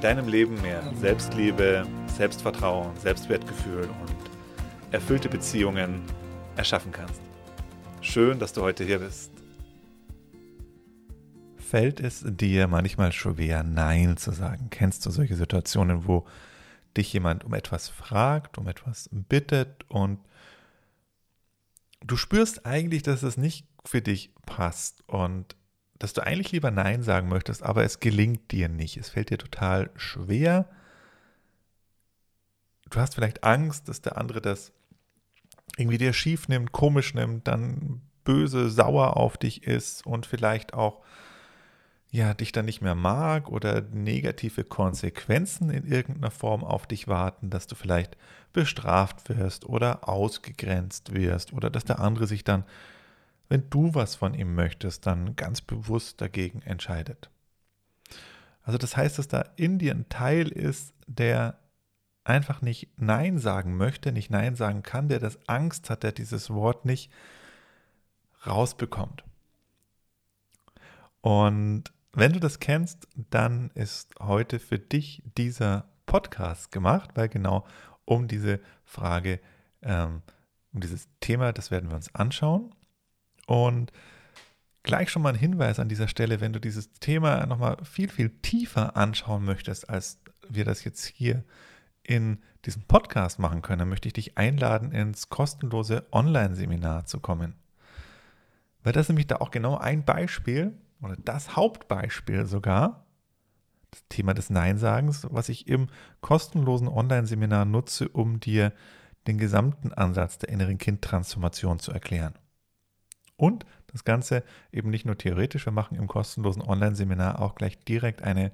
deinem Leben mehr Selbstliebe, Selbstvertrauen, Selbstwertgefühl und erfüllte Beziehungen erschaffen kannst. Schön, dass du heute hier bist. Fällt es dir manchmal schwer, Nein zu sagen? Kennst du solche Situationen, wo dich jemand um etwas fragt, um etwas bittet und du spürst eigentlich, dass es nicht für dich passt und dass du eigentlich lieber Nein sagen möchtest, aber es gelingt dir nicht. Es fällt dir total schwer. Du hast vielleicht Angst, dass der andere das irgendwie dir schief nimmt, komisch nimmt, dann böse, sauer auf dich ist und vielleicht auch ja, dich dann nicht mehr mag oder negative Konsequenzen in irgendeiner Form auf dich warten, dass du vielleicht bestraft wirst oder ausgegrenzt wirst oder dass der andere sich dann wenn du was von ihm möchtest, dann ganz bewusst dagegen entscheidet. Also das heißt, dass da in dir ein Teil ist, der einfach nicht Nein sagen möchte, nicht Nein sagen kann, der das Angst hat, der dieses Wort nicht rausbekommt. Und wenn du das kennst, dann ist heute für dich dieser Podcast gemacht, weil genau um diese Frage, ähm, um dieses Thema, das werden wir uns anschauen. Und gleich schon mal ein Hinweis an dieser Stelle, wenn du dieses Thema nochmal viel, viel tiefer anschauen möchtest, als wir das jetzt hier in diesem Podcast machen können, dann möchte ich dich einladen, ins kostenlose Online-Seminar zu kommen. Weil das ist nämlich da auch genau ein Beispiel oder das Hauptbeispiel sogar, das Thema des Neinsagens, was ich im kostenlosen Online-Seminar nutze, um dir den gesamten Ansatz der inneren Kindtransformation zu erklären. Und das Ganze eben nicht nur theoretisch, wir machen im kostenlosen Online-Seminar auch gleich direkt eine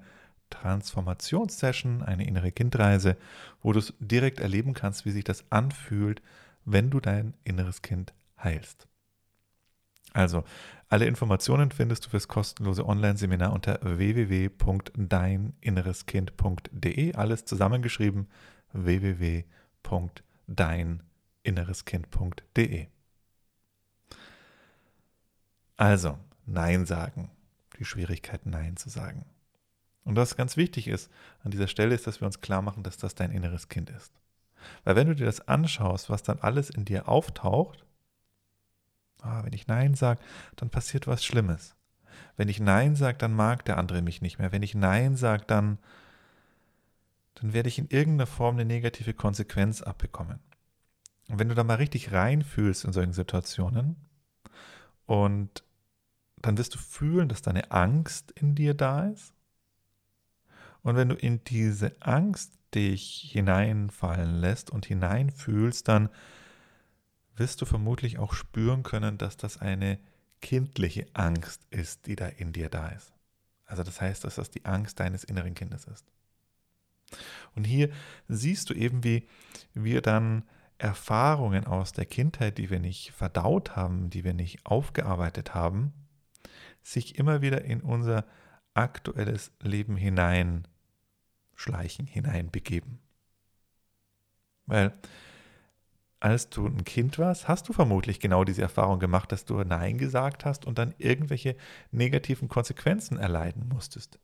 Transformationssession, eine innere Kindreise, wo du es direkt erleben kannst, wie sich das anfühlt, wenn du dein inneres Kind heilst. Also, alle Informationen findest du fürs kostenlose Online-Seminar unter www.deininnereskind.de. Alles zusammengeschrieben www.deininnereskind.de. Also, Nein sagen. Die Schwierigkeit, Nein zu sagen. Und was ganz wichtig ist an dieser Stelle, ist, dass wir uns klar machen, dass das dein inneres Kind ist. Weil wenn du dir das anschaust, was dann alles in dir auftaucht, ah, wenn ich Nein sage, dann passiert was Schlimmes. Wenn ich Nein sage, dann mag der andere mich nicht mehr. Wenn ich Nein sage, dann, dann werde ich in irgendeiner Form eine negative Konsequenz abbekommen. Und wenn du da mal richtig reinfühlst in solchen Situationen, und dann wirst du fühlen, dass deine Angst in dir da ist. Und wenn du in diese Angst dich hineinfallen lässt und hineinfühlst, dann wirst du vermutlich auch spüren können, dass das eine kindliche Angst ist, die da in dir da ist. Also das heißt, dass das die Angst deines inneren Kindes ist. Und hier siehst du eben, wie wir dann Erfahrungen aus der Kindheit, die wir nicht verdaut haben, die wir nicht aufgearbeitet haben, sich immer wieder in unser aktuelles Leben hineinschleichen, hineinbegeben. Weil als du ein Kind warst, hast du vermutlich genau diese Erfahrung gemacht, dass du Nein gesagt hast und dann irgendwelche negativen Konsequenzen erleiden musstest.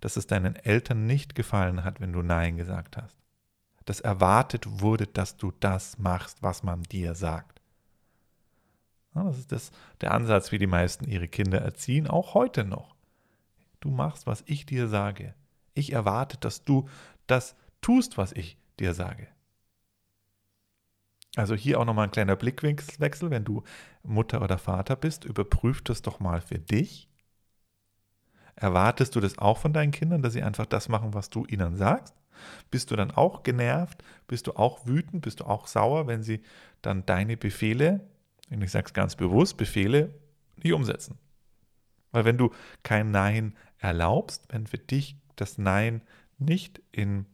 Dass es deinen Eltern nicht gefallen hat, wenn du Nein gesagt hast dass erwartet wurde, dass du das machst, was man dir sagt. Das ist das, der Ansatz, wie die meisten ihre Kinder erziehen, auch heute noch. Du machst, was ich dir sage. Ich erwarte, dass du das tust, was ich dir sage. Also hier auch nochmal ein kleiner Blickwechsel, wenn du Mutter oder Vater bist, überprüf das doch mal für dich. Erwartest du das auch von deinen Kindern, dass sie einfach das machen, was du ihnen sagst? Bist du dann auch genervt? Bist du auch wütend? Bist du auch sauer, wenn sie dann deine Befehle, und ich sage es ganz bewusst, Befehle nicht umsetzen? Weil wenn du kein Nein erlaubst, wenn für dich das Nein nicht in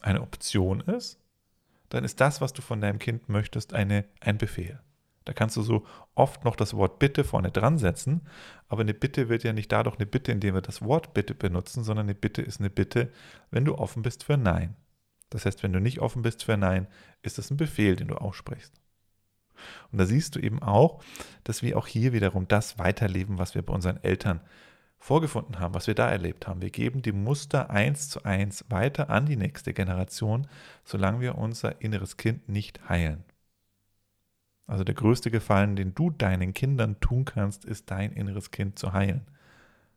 eine Option ist, dann ist das, was du von deinem Kind möchtest, eine, ein Befehl. Da kannst du so oft noch das Wort Bitte vorne dran setzen, aber eine Bitte wird ja nicht dadurch eine Bitte, indem wir das Wort Bitte benutzen, sondern eine Bitte ist eine Bitte, wenn du offen bist für Nein. Das heißt, wenn du nicht offen bist für Nein, ist das ein Befehl, den du aussprichst. Und da siehst du eben auch, dass wir auch hier wiederum das weiterleben, was wir bei unseren Eltern vorgefunden haben, was wir da erlebt haben. Wir geben die Muster eins zu eins weiter an die nächste Generation, solange wir unser inneres Kind nicht heilen. Also der größte Gefallen, den du deinen Kindern tun kannst, ist dein inneres Kind zu heilen.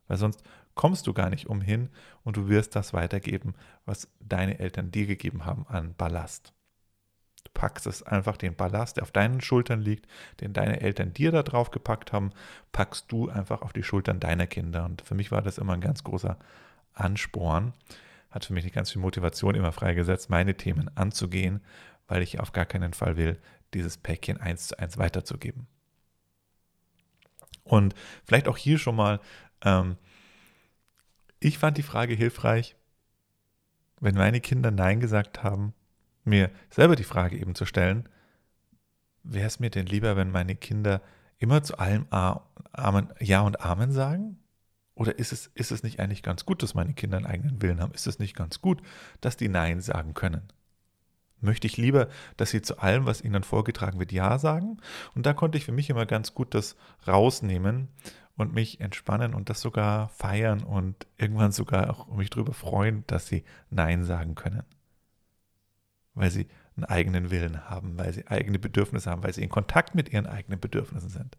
Weil sonst kommst du gar nicht umhin und du wirst das weitergeben, was deine Eltern dir gegeben haben an Ballast. Du packst es einfach den Ballast, der auf deinen Schultern liegt, den deine Eltern dir da drauf gepackt haben, packst du einfach auf die Schultern deiner Kinder. Und für mich war das immer ein ganz großer Ansporn, hat für mich eine ganz viel Motivation immer freigesetzt, meine Themen anzugehen, weil ich auf gar keinen Fall will, dieses Päckchen eins zu eins weiterzugeben. Und vielleicht auch hier schon mal, ähm, ich fand die Frage hilfreich, wenn meine Kinder Nein gesagt haben, mir selber die Frage eben zu stellen, wäre es mir denn lieber, wenn meine Kinder immer zu allem Amen, Ja und Amen sagen? Oder ist es, ist es nicht eigentlich ganz gut, dass meine Kinder einen eigenen Willen haben? Ist es nicht ganz gut, dass die Nein sagen können? Möchte ich lieber, dass sie zu allem, was ihnen vorgetragen wird, Ja sagen? Und da konnte ich für mich immer ganz gut das rausnehmen und mich entspannen und das sogar feiern und irgendwann sogar auch mich darüber freuen, dass sie Nein sagen können weil sie einen eigenen Willen haben, weil sie eigene Bedürfnisse haben, weil sie in Kontakt mit ihren eigenen Bedürfnissen sind.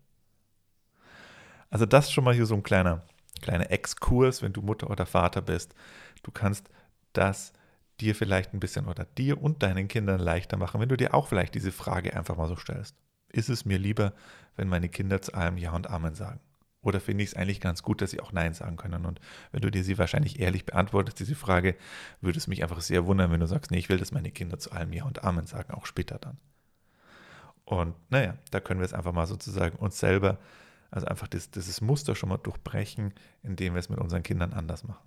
Also das ist schon mal hier so ein kleiner, kleiner Exkurs, wenn du Mutter oder Vater bist. Du kannst das dir vielleicht ein bisschen oder dir und deinen Kindern leichter machen, wenn du dir auch vielleicht diese Frage einfach mal so stellst. Ist es mir lieber, wenn meine Kinder zu allem Ja und Amen sagen? Oder finde ich es eigentlich ganz gut, dass sie auch Nein sagen können? Und wenn du dir sie wahrscheinlich ehrlich beantwortest, diese Frage, würde es mich einfach sehr wundern, wenn du sagst, nee, ich will, dass meine Kinder zu allem Ja und Amen sagen, auch später dann. Und naja, da können wir es einfach mal sozusagen uns selber, also einfach das, dieses Muster schon mal durchbrechen, indem wir es mit unseren Kindern anders machen.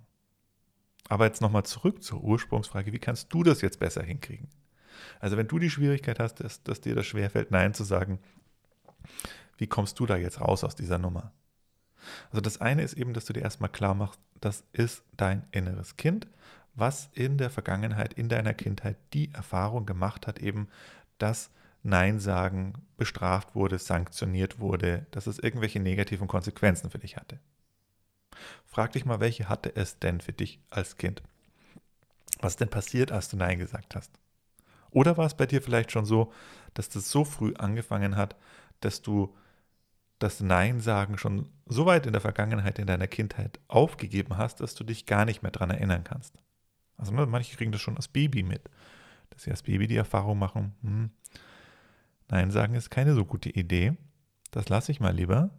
Aber jetzt nochmal zurück zur Ursprungsfrage, wie kannst du das jetzt besser hinkriegen? Also wenn du die Schwierigkeit hast, dass, dass dir das schwerfällt, Nein zu sagen, wie kommst du da jetzt raus aus dieser Nummer? Also das eine ist eben, dass du dir erstmal klar machst, das ist dein inneres Kind, was in der Vergangenheit, in deiner Kindheit die Erfahrung gemacht hat, eben, dass Nein sagen bestraft wurde, sanktioniert wurde, dass es irgendwelche negativen Konsequenzen für dich hatte. Frag dich mal, welche hatte es denn für dich als Kind? Was ist denn passiert, als du Nein gesagt hast? Oder war es bei dir vielleicht schon so, dass das so früh angefangen hat, dass du das Nein sagen schon so weit in der Vergangenheit, in deiner Kindheit aufgegeben hast, dass du dich gar nicht mehr daran erinnern kannst. Also ne, manche kriegen das schon als Baby mit, dass sie als Baby die Erfahrung machen, hm, Nein sagen ist keine so gute Idee, das lasse ich mal lieber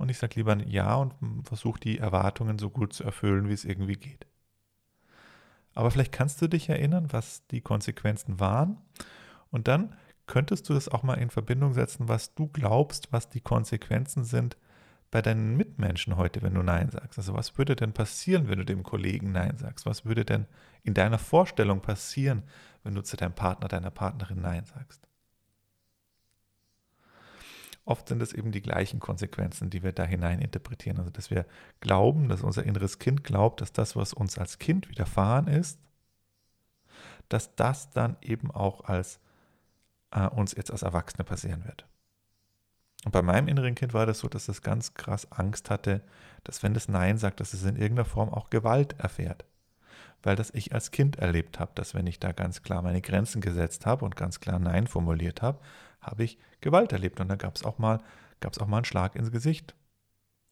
und ich sage lieber Ja und versuche die Erwartungen so gut zu erfüllen, wie es irgendwie geht. Aber vielleicht kannst du dich erinnern, was die Konsequenzen waren und dann könntest du das auch mal in Verbindung setzen, was du glaubst, was die Konsequenzen sind bei deinen Mitmenschen heute, wenn du Nein sagst? Also was würde denn passieren, wenn du dem Kollegen Nein sagst? Was würde denn in deiner Vorstellung passieren, wenn du zu deinem Partner, deiner Partnerin Nein sagst? Oft sind es eben die gleichen Konsequenzen, die wir da hinein interpretieren. Also dass wir glauben, dass unser inneres Kind glaubt, dass das, was uns als Kind widerfahren ist, dass das dann eben auch als äh, uns jetzt als Erwachsene passieren wird. Und bei meinem inneren Kind war das so, dass es ganz krass Angst hatte, dass wenn das Nein sagt, dass es in irgendeiner Form auch Gewalt erfährt. Weil das ich als Kind erlebt habe, dass wenn ich da ganz klar meine Grenzen gesetzt habe und ganz klar Nein formuliert habe, habe ich Gewalt erlebt. Und da gab es auch mal, gab es auch mal einen Schlag ins Gesicht.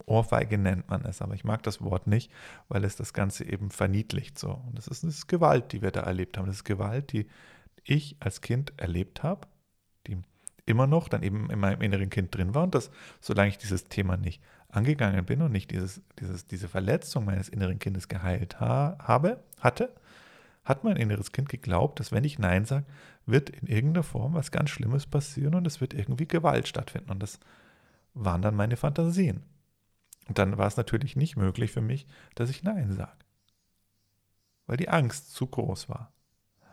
Ohrfeige nennt man es, aber ich mag das Wort nicht, weil es das Ganze eben verniedlicht so. Und das ist, das ist Gewalt, die wir da erlebt haben. Das ist Gewalt, die ich als Kind erlebt habe, die immer noch dann eben in meinem inneren Kind drin war und dass, solange ich dieses Thema nicht angegangen bin und nicht dieses, dieses, diese Verletzung meines inneren Kindes geheilt ha habe, hatte, hat mein inneres Kind geglaubt, dass wenn ich Nein sage, wird in irgendeiner Form was ganz Schlimmes passieren und es wird irgendwie Gewalt stattfinden. Und das waren dann meine Fantasien. Und dann war es natürlich nicht möglich für mich, dass ich Nein sage. Weil die Angst zu groß war.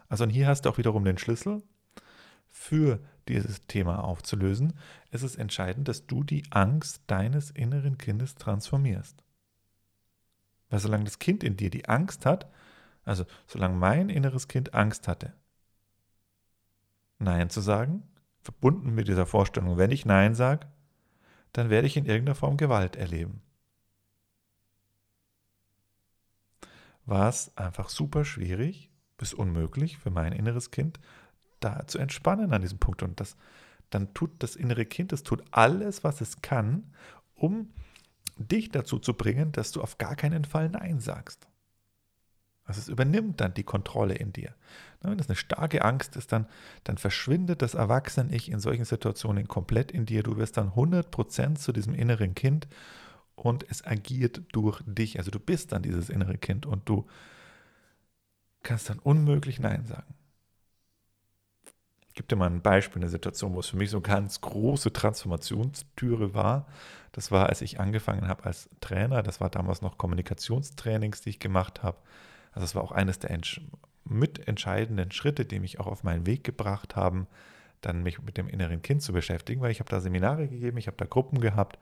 Also und hier hast du auch wiederum den Schlüssel für dieses Thema aufzulösen. Es ist entscheidend, dass du die Angst deines inneren Kindes transformierst. Weil solange das Kind in dir die Angst hat, also solange mein inneres Kind Angst hatte, Nein zu sagen, verbunden mit dieser Vorstellung, wenn ich Nein sage, dann werde ich in irgendeiner Form Gewalt erleben. War es einfach super schwierig bis unmöglich für mein inneres Kind, da zu entspannen an diesem Punkt. Und das, dann tut das innere Kind, das tut alles, was es kann, um dich dazu zu bringen, dass du auf gar keinen Fall Nein sagst. Also es übernimmt dann die Kontrolle in dir. Wenn das eine starke Angst ist, dann, dann verschwindet das Erwachsene-Ich in solchen Situationen komplett in dir. Du wirst dann 100% zu diesem inneren Kind und es agiert durch dich. Also du bist dann dieses innere Kind und du kannst dann unmöglich Nein sagen. Gebe dir mal ein Beispiel, eine Situation, wo es für mich so eine ganz große Transformationstüre war. Das war, als ich angefangen habe als Trainer. Das war damals noch Kommunikationstrainings, die ich gemacht habe. Also das war auch eines der mitentscheidenden Schritte, die mich auch auf meinen Weg gebracht haben, dann mich mit dem inneren Kind zu beschäftigen, weil ich habe da Seminare gegeben, ich habe da Gruppen gehabt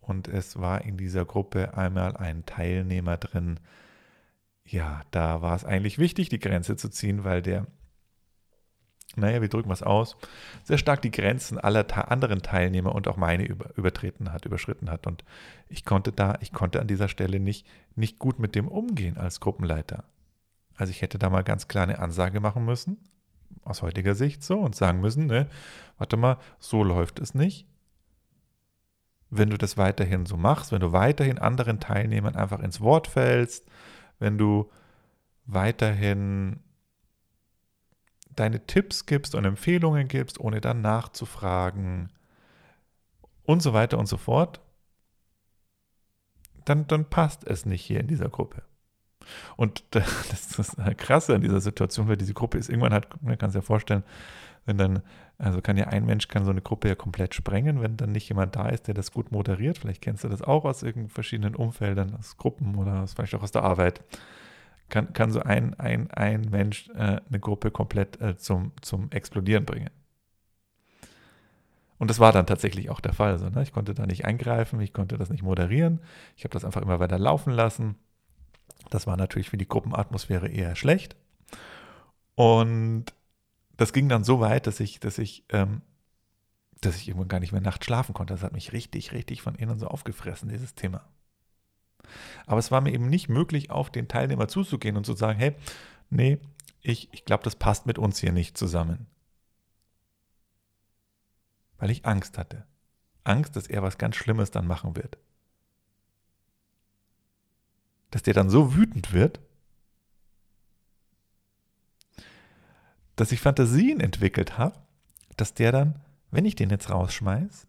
und es war in dieser Gruppe einmal ein Teilnehmer drin. Ja, da war es eigentlich wichtig, die Grenze zu ziehen, weil der, naja, wir drücken was aus, sehr stark die Grenzen aller anderen Teilnehmer und auch meine über, übertreten hat, überschritten hat. Und ich konnte da, ich konnte an dieser Stelle nicht, nicht gut mit dem umgehen als Gruppenleiter. Also ich hätte da mal ganz klar eine Ansage machen müssen, aus heutiger Sicht so, und sagen müssen, ne, warte mal, so läuft es nicht. Wenn du das weiterhin so machst, wenn du weiterhin anderen Teilnehmern einfach ins Wort fällst, wenn du weiterhin deine Tipps gibst und Empfehlungen gibst, ohne dann nachzufragen und so weiter und so fort, dann, dann passt es nicht hier in dieser Gruppe. Und das ist das Krasse an dieser Situation, weil diese Gruppe ist irgendwann hat, man kann es ja vorstellen, wenn dann, also kann ja ein Mensch kann so eine Gruppe ja komplett sprengen, wenn dann nicht jemand da ist, der das gut moderiert. Vielleicht kennst du das auch aus irgendwelchen verschiedenen Umfeldern, aus Gruppen oder aus, vielleicht auch aus der Arbeit. Kann, kann so ein, ein, ein Mensch äh, eine Gruppe komplett äh, zum, zum Explodieren bringen. Und das war dann tatsächlich auch der Fall. So, ne? Ich konnte da nicht eingreifen, ich konnte das nicht moderieren. Ich habe das einfach immer weiter laufen lassen. Das war natürlich für die Gruppenatmosphäre eher schlecht. Und das ging dann so weit, dass ich, dass ich, ähm, dass ich irgendwann gar nicht mehr nachts schlafen konnte. Das hat mich richtig, richtig von innen so aufgefressen, dieses Thema. Aber es war mir eben nicht möglich, auf den Teilnehmer zuzugehen und zu sagen, hey, nee, ich, ich glaube, das passt mit uns hier nicht zusammen. Weil ich Angst hatte. Angst, dass er was ganz Schlimmes dann machen wird dass der dann so wütend wird, dass ich Fantasien entwickelt habe, dass der dann, wenn ich den jetzt rausschmeiß,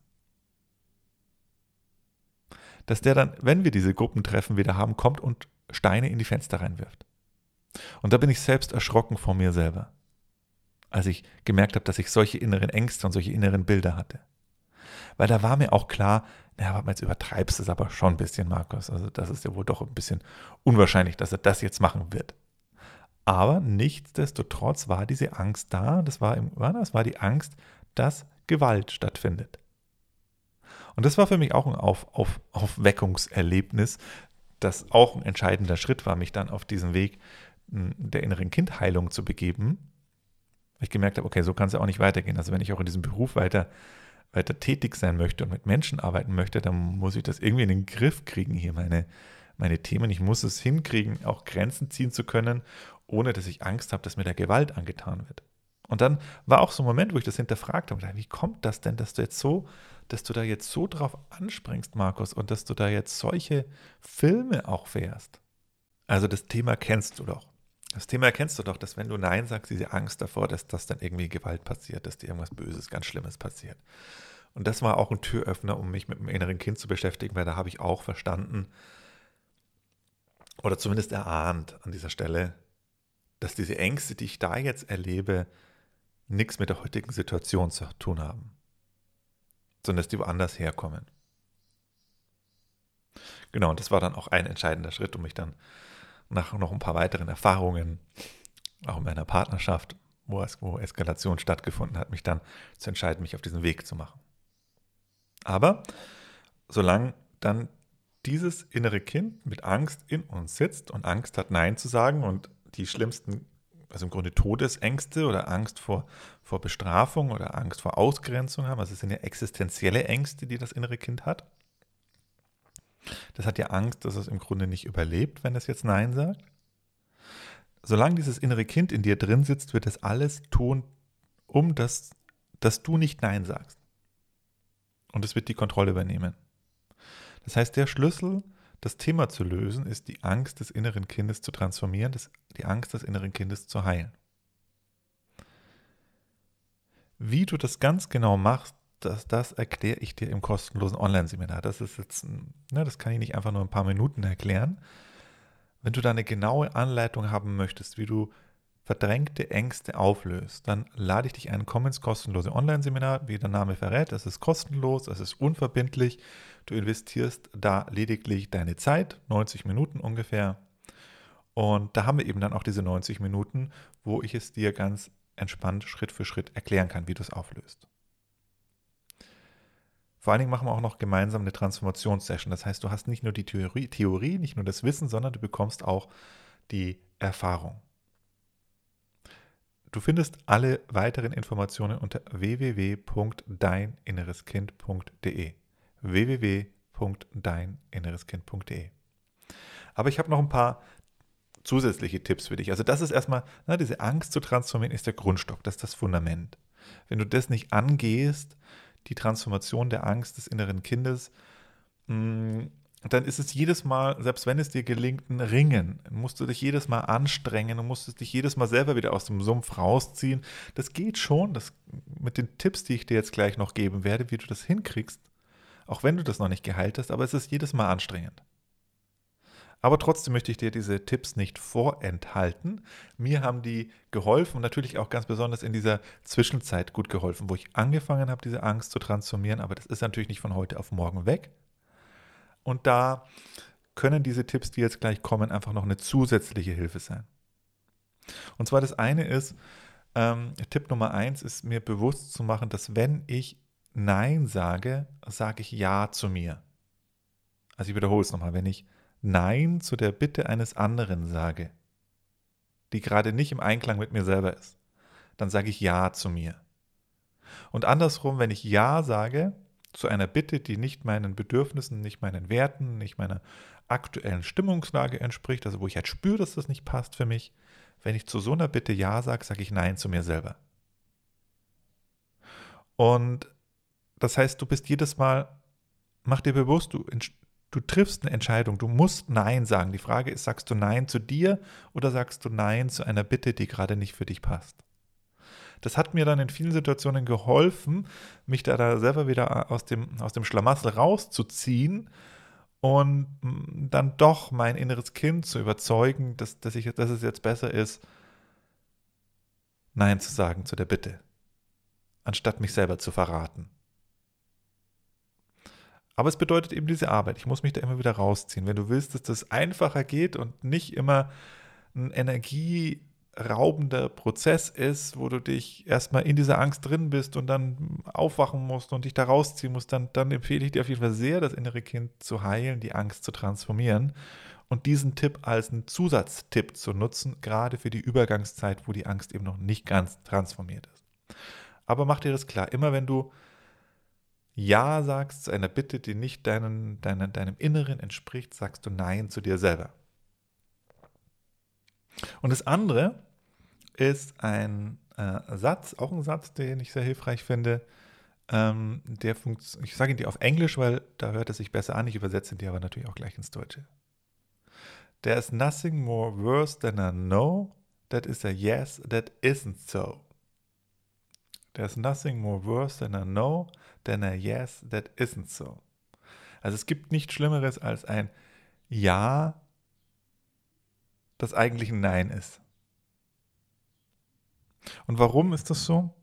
dass der dann, wenn wir diese Gruppentreffen wieder haben, kommt und Steine in die Fenster reinwirft. Und da bin ich selbst erschrocken vor mir selber, als ich gemerkt habe, dass ich solche inneren Ängste und solche inneren Bilder hatte. Weil da war mir auch klar, ja, aber jetzt übertreibst du es aber schon ein bisschen, Markus. Also das ist ja wohl doch ein bisschen unwahrscheinlich, dass er das jetzt machen wird. Aber nichtsdestotrotz war diese Angst da. Das war, im, das war die Angst, dass Gewalt stattfindet. Und das war für mich auch ein Auf, Auf, Aufweckungserlebnis, das auch ein entscheidender Schritt war, mich dann auf diesen Weg hm, der inneren Kindheilung zu begeben. Weil ich gemerkt habe, okay, so kann es ja auch nicht weitergehen. Also wenn ich auch in diesem Beruf weiter weiter tätig sein möchte und mit Menschen arbeiten möchte, dann muss ich das irgendwie in den Griff kriegen, hier meine, meine Themen. Ich muss es hinkriegen, auch Grenzen ziehen zu können, ohne dass ich Angst habe, dass mir da Gewalt angetan wird. Und dann war auch so ein Moment, wo ich das hinterfragt habe, wie kommt das denn, dass du jetzt so, dass du da jetzt so drauf anspringst, Markus, und dass du da jetzt solche Filme auch fährst? Also das Thema kennst du doch. Das Thema kennst du doch, dass wenn du Nein sagst, diese Angst davor, dass das dann irgendwie Gewalt passiert, dass dir irgendwas Böses, ganz Schlimmes passiert. Und das war auch ein Türöffner, um mich mit dem inneren Kind zu beschäftigen, weil da habe ich auch verstanden oder zumindest erahnt an dieser Stelle, dass diese Ängste, die ich da jetzt erlebe, nichts mit der heutigen Situation zu tun haben, sondern dass die woanders herkommen. Genau, und das war dann auch ein entscheidender Schritt, um mich dann nach noch ein paar weiteren Erfahrungen auch in meiner Partnerschaft, wo, es, wo Eskalation stattgefunden hat, mich dann zu entscheiden, mich auf diesen Weg zu machen. Aber solange dann dieses innere Kind mit Angst in uns sitzt und Angst hat, Nein zu sagen und die schlimmsten, also im Grunde Todesängste oder Angst vor, vor Bestrafung oder Angst vor Ausgrenzung haben, also es sind ja existenzielle Ängste, die das innere Kind hat. Das hat ja Angst, dass es im Grunde nicht überlebt, wenn es jetzt Nein sagt. Solange dieses innere Kind in dir drin sitzt, wird es alles tun, um das, dass du nicht Nein sagst. Und es wird die Kontrolle übernehmen. Das heißt, der Schlüssel, das Thema zu lösen, ist die Angst des inneren Kindes zu transformieren, das, die Angst des inneren Kindes zu heilen. Wie du das ganz genau machst, das, das erkläre ich dir im kostenlosen Online-Seminar. Das ist jetzt, ne, das kann ich nicht einfach nur ein paar Minuten erklären. Wenn du da eine genaue Anleitung haben möchtest, wie du verdrängte Ängste auflöst, dann lade ich dich ein, komm ins kostenlose Online-Seminar, wie der Name verrät. Es ist kostenlos, es ist unverbindlich. Du investierst da lediglich deine Zeit, 90 Minuten ungefähr. Und da haben wir eben dann auch diese 90 Minuten, wo ich es dir ganz entspannt Schritt für Schritt erklären kann, wie du es auflöst. Vor allen Dingen machen wir auch noch gemeinsam eine Transformationssession. Das heißt, du hast nicht nur die Theorie, Theorie, nicht nur das Wissen, sondern du bekommst auch die Erfahrung. Du findest alle weiteren Informationen unter www.deininnereskind.de www.deininnereskind.de Aber ich habe noch ein paar zusätzliche Tipps für dich. Also das ist erstmal, na, diese Angst zu transformieren ist der Grundstock, das ist das Fundament. Wenn du das nicht angehst, die Transformation der Angst des inneren Kindes, mm, dann ist es jedes Mal, selbst wenn es dir gelingt, ein Ringen, musst du dich jedes Mal anstrengen und musst dich jedes Mal selber wieder aus dem Sumpf rausziehen. Das geht schon, das, mit den Tipps, die ich dir jetzt gleich noch geben werde, wie du das hinkriegst, auch wenn du das noch nicht geheilt hast, aber es ist jedes Mal anstrengend. Aber trotzdem möchte ich dir diese Tipps nicht vorenthalten. Mir haben die geholfen und natürlich auch ganz besonders in dieser Zwischenzeit gut geholfen, wo ich angefangen habe, diese Angst zu transformieren. Aber das ist natürlich nicht von heute auf morgen weg. Und da können diese Tipps, die jetzt gleich kommen, einfach noch eine zusätzliche Hilfe sein. Und zwar das eine ist, ähm, Tipp Nummer eins ist mir bewusst zu machen, dass wenn ich Nein sage, sage ich Ja zu mir. Also ich wiederhole es nochmal, wenn ich Nein zu der Bitte eines anderen sage, die gerade nicht im Einklang mit mir selber ist, dann sage ich Ja zu mir. Und andersrum, wenn ich Ja sage zu einer Bitte, die nicht meinen Bedürfnissen, nicht meinen Werten, nicht meiner aktuellen Stimmungslage entspricht, also wo ich halt spüre, dass das nicht passt für mich, wenn ich zu so einer Bitte Ja sage, sage ich Nein zu mir selber. Und das heißt, du bist jedes Mal, mach dir bewusst, du Du triffst eine Entscheidung, du musst Nein sagen. Die Frage ist, sagst du Nein zu dir oder sagst du Nein zu einer Bitte, die gerade nicht für dich passt? Das hat mir dann in vielen Situationen geholfen, mich da, da selber wieder aus dem, aus dem Schlamassel rauszuziehen und dann doch mein inneres Kind zu überzeugen, dass, dass, ich, dass es jetzt besser ist, Nein zu sagen zu der Bitte, anstatt mich selber zu verraten. Aber es bedeutet eben diese Arbeit. Ich muss mich da immer wieder rausziehen. Wenn du willst, dass das einfacher geht und nicht immer ein energieraubender Prozess ist, wo du dich erstmal in dieser Angst drin bist und dann aufwachen musst und dich da rausziehen musst, dann, dann empfehle ich dir auf jeden Fall sehr, das innere Kind zu heilen, die Angst zu transformieren und diesen Tipp als einen Zusatztipp zu nutzen, gerade für die Übergangszeit, wo die Angst eben noch nicht ganz transformiert ist. Aber mach dir das klar, immer wenn du ja sagst zu einer Bitte, die nicht deinen, deinen, deinem Inneren entspricht, sagst du Nein zu dir selber. Und das andere ist ein äh, Satz, auch ein Satz, den ich sehr hilfreich finde. Ähm, der ich sage ihn dir auf Englisch, weil da hört es sich besser an. Ich übersetze ihn dir aber natürlich auch gleich ins Deutsche. There is nothing more worse than a no that is a yes that isn't so. There's nothing more worse than a no than a yes that isn't so. Also es gibt nichts Schlimmeres als ein Ja, das eigentlich ein Nein ist. Und warum ist das so?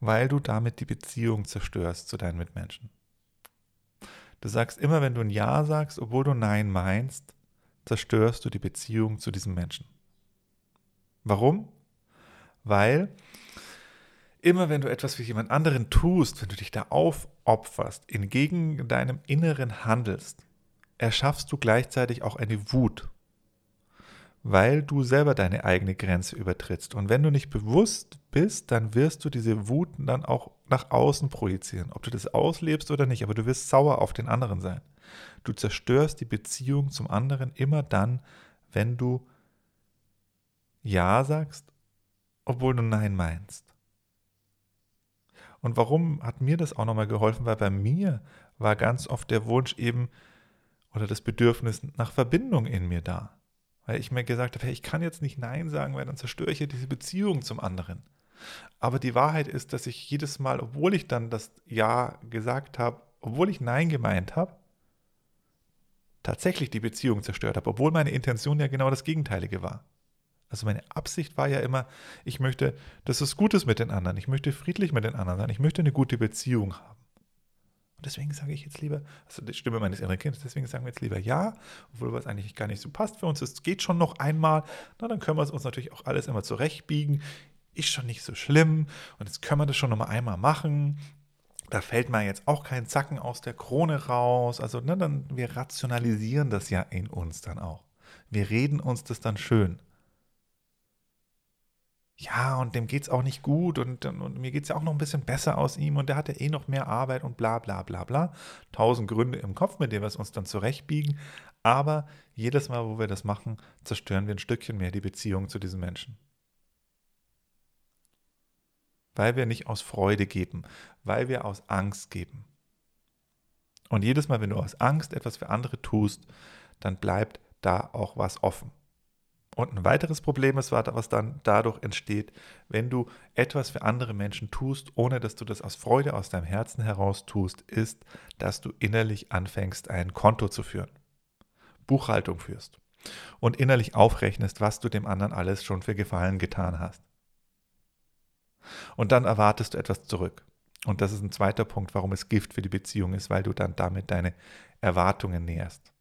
Weil du damit die Beziehung zerstörst zu deinen Mitmenschen. Du sagst immer, wenn du ein Ja sagst, obwohl du Nein meinst, zerstörst du die Beziehung zu diesem Menschen. Warum? Weil immer wenn du etwas für jemand anderen tust, wenn du dich da aufopferst, entgegen deinem Inneren handelst, erschaffst du gleichzeitig auch eine Wut, weil du selber deine eigene Grenze übertrittst. Und wenn du nicht bewusst bist, dann wirst du diese Wut dann auch nach außen projizieren, ob du das auslebst oder nicht, aber du wirst sauer auf den anderen sein. Du zerstörst die Beziehung zum anderen immer dann, wenn du Ja sagst, obwohl du Nein meinst. Und warum hat mir das auch nochmal geholfen? Weil bei mir war ganz oft der Wunsch eben oder das Bedürfnis nach Verbindung in mir da. Weil ich mir gesagt habe, hey, ich kann jetzt nicht Nein sagen, weil dann zerstöre ich ja diese Beziehung zum anderen. Aber die Wahrheit ist, dass ich jedes Mal, obwohl ich dann das Ja gesagt habe, obwohl ich Nein gemeint habe, tatsächlich die Beziehung zerstört habe, obwohl meine Intention ja genau das Gegenteilige war. Also meine Absicht war ja immer, ich möchte, dass es gut ist mit den anderen, ich möchte friedlich mit den anderen sein, ich möchte eine gute Beziehung haben. Und deswegen sage ich jetzt lieber, also die Stimme meines inneren Kindes, deswegen sagen wir jetzt lieber ja, obwohl was eigentlich gar nicht so passt für uns. Es geht schon noch einmal, na, dann können wir es uns natürlich auch alles immer zurechtbiegen. Ist schon nicht so schlimm und jetzt können wir das schon noch mal einmal machen. Da fällt mir jetzt auch kein Zacken aus der Krone raus. Also, ne, dann, wir rationalisieren das ja in uns dann auch. Wir reden uns das dann schön ja, und dem geht es auch nicht gut und, und mir geht es ja auch noch ein bisschen besser aus ihm und der hat ja eh noch mehr Arbeit und bla bla bla bla. Tausend Gründe im Kopf, mit denen wir es uns dann zurechtbiegen. Aber jedes Mal, wo wir das machen, zerstören wir ein Stückchen mehr die Beziehung zu diesem Menschen. Weil wir nicht aus Freude geben, weil wir aus Angst geben. Und jedes Mal, wenn du aus Angst etwas für andere tust, dann bleibt da auch was offen. Und ein weiteres Problem ist, was dann dadurch entsteht, wenn du etwas für andere Menschen tust, ohne dass du das aus Freude aus deinem Herzen heraus tust, ist, dass du innerlich anfängst, ein Konto zu führen, Buchhaltung führst und innerlich aufrechnest, was du dem anderen alles schon für Gefallen getan hast. Und dann erwartest du etwas zurück. Und das ist ein zweiter Punkt, warum es Gift für die Beziehung ist, weil du dann damit deine Erwartungen näherst.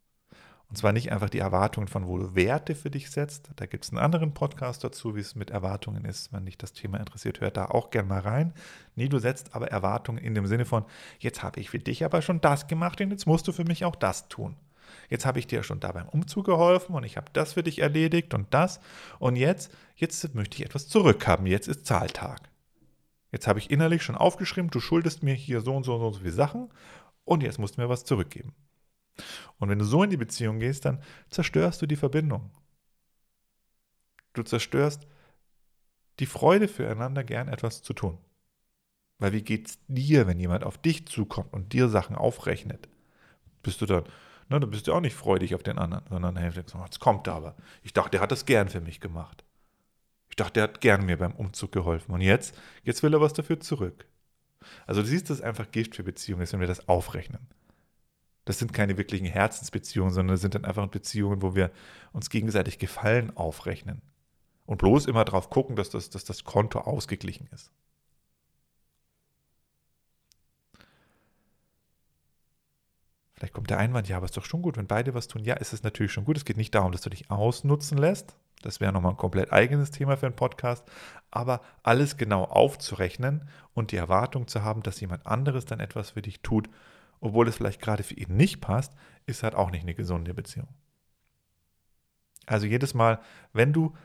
Und zwar nicht einfach die Erwartungen von, wo du Werte für dich setzt. Da gibt es einen anderen Podcast dazu, wie es mit Erwartungen ist. Wenn dich das Thema interessiert, hört da auch gerne mal rein. Nee, du setzt aber Erwartungen in dem Sinne von, jetzt habe ich für dich aber schon das gemacht und jetzt musst du für mich auch das tun. Jetzt habe ich dir schon da beim Umzug geholfen und ich habe das für dich erledigt und das. Und jetzt, jetzt möchte ich etwas zurückhaben. Jetzt ist Zahltag. Jetzt habe ich innerlich schon aufgeschrieben, du schuldest mir hier so und so und so viele Sachen und jetzt musst du mir was zurückgeben. Und wenn du so in die Beziehung gehst, dann zerstörst du die Verbindung. Du zerstörst die Freude füreinander, gern etwas zu tun. Weil wie geht's dir, wenn jemand auf dich zukommt und dir Sachen aufrechnet? Bist du dann, ne, dann bist du auch nicht freudig auf den anderen, sondern hey, jetzt kommt er aber. Ich dachte, er hat das gern für mich gemacht. Ich dachte, er hat gern mir beim Umzug geholfen. Und jetzt, jetzt will er was dafür zurück. Also du siehst, das ist einfach Gift für Beziehungen, wenn wir das aufrechnen das sind keine wirklichen Herzensbeziehungen, sondern das sind dann einfach Beziehungen, wo wir uns gegenseitig Gefallen aufrechnen. Und bloß immer darauf gucken, dass das, dass das Konto ausgeglichen ist. Vielleicht kommt der Einwand, ja, aber ist doch schon gut, wenn beide was tun. Ja, ist es natürlich schon gut. Es geht nicht darum, dass du dich ausnutzen lässt. Das wäre nochmal ein komplett eigenes Thema für einen Podcast. Aber alles genau aufzurechnen und die Erwartung zu haben, dass jemand anderes dann etwas für dich tut, obwohl es vielleicht gerade für ihn nicht passt, ist halt auch nicht eine gesunde Beziehung. Also jedes Mal, wenn du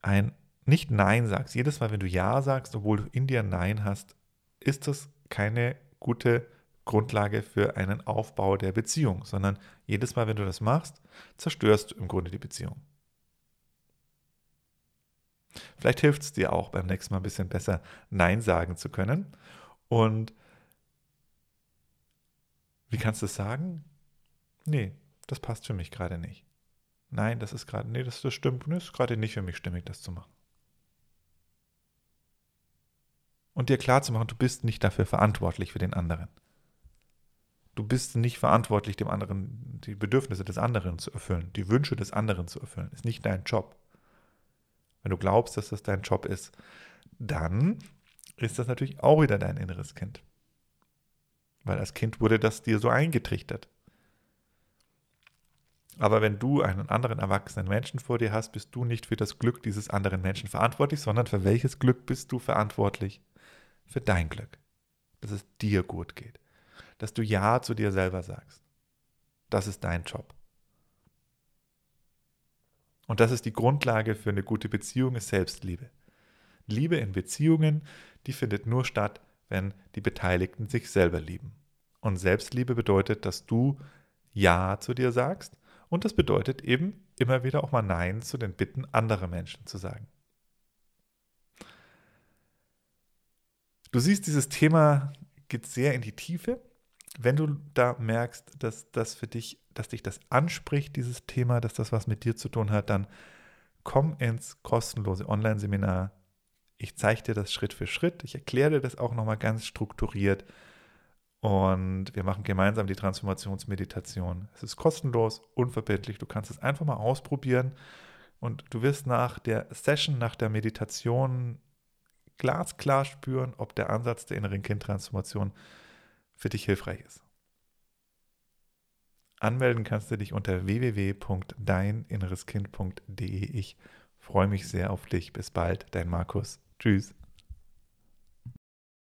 ein nicht Nein sagst, jedes Mal, wenn du Ja sagst, obwohl du in dir Nein hast, ist das keine gute Grundlage für einen Aufbau der Beziehung, sondern jedes Mal, wenn du das machst, zerstörst du im Grunde die Beziehung. Vielleicht hilft es dir auch beim nächsten Mal ein bisschen besser Nein sagen zu können und wie kannst du es sagen? Nee, das passt für mich gerade nicht. Nein, das ist gerade, nee, das, das stimmt, das ist gerade nicht für mich stimmig, das zu machen. Und dir klar zu machen, du bist nicht dafür verantwortlich für den anderen. Du bist nicht verantwortlich, dem anderen die Bedürfnisse des anderen zu erfüllen, die Wünsche des anderen zu erfüllen. Ist nicht dein Job. Wenn du glaubst, dass das dein Job ist, dann ist das natürlich auch wieder dein inneres Kind. Weil als Kind wurde das dir so eingetrichtert. Aber wenn du einen anderen erwachsenen Menschen vor dir hast, bist du nicht für das Glück dieses anderen Menschen verantwortlich, sondern für welches Glück bist du verantwortlich? Für dein Glück. Dass es dir gut geht. Dass du Ja zu dir selber sagst. Das ist dein Job. Und das ist die Grundlage für eine gute Beziehung, ist Selbstliebe. Liebe in Beziehungen, die findet nur statt, wenn die Beteiligten sich selber lieben. Und Selbstliebe bedeutet, dass du Ja zu dir sagst und das bedeutet eben immer wieder auch mal Nein zu den Bitten anderer Menschen zu sagen. Du siehst, dieses Thema geht sehr in die Tiefe. Wenn du da merkst, dass das für dich, dass dich das anspricht, dieses Thema, dass das was mit dir zu tun hat, dann komm ins kostenlose Online-Seminar. Ich zeige dir das Schritt für Schritt. Ich erkläre dir das auch nochmal ganz strukturiert. Und wir machen gemeinsam die Transformationsmeditation. Es ist kostenlos, unverbindlich. Du kannst es einfach mal ausprobieren. Und du wirst nach der Session, nach der Meditation glasklar spüren, ob der Ansatz der inneren Kindtransformation für dich hilfreich ist. Anmelden kannst du dich unter www.deininnereskind.de. Ich freue mich sehr auf dich. Bis bald, dein Markus. Tschüss.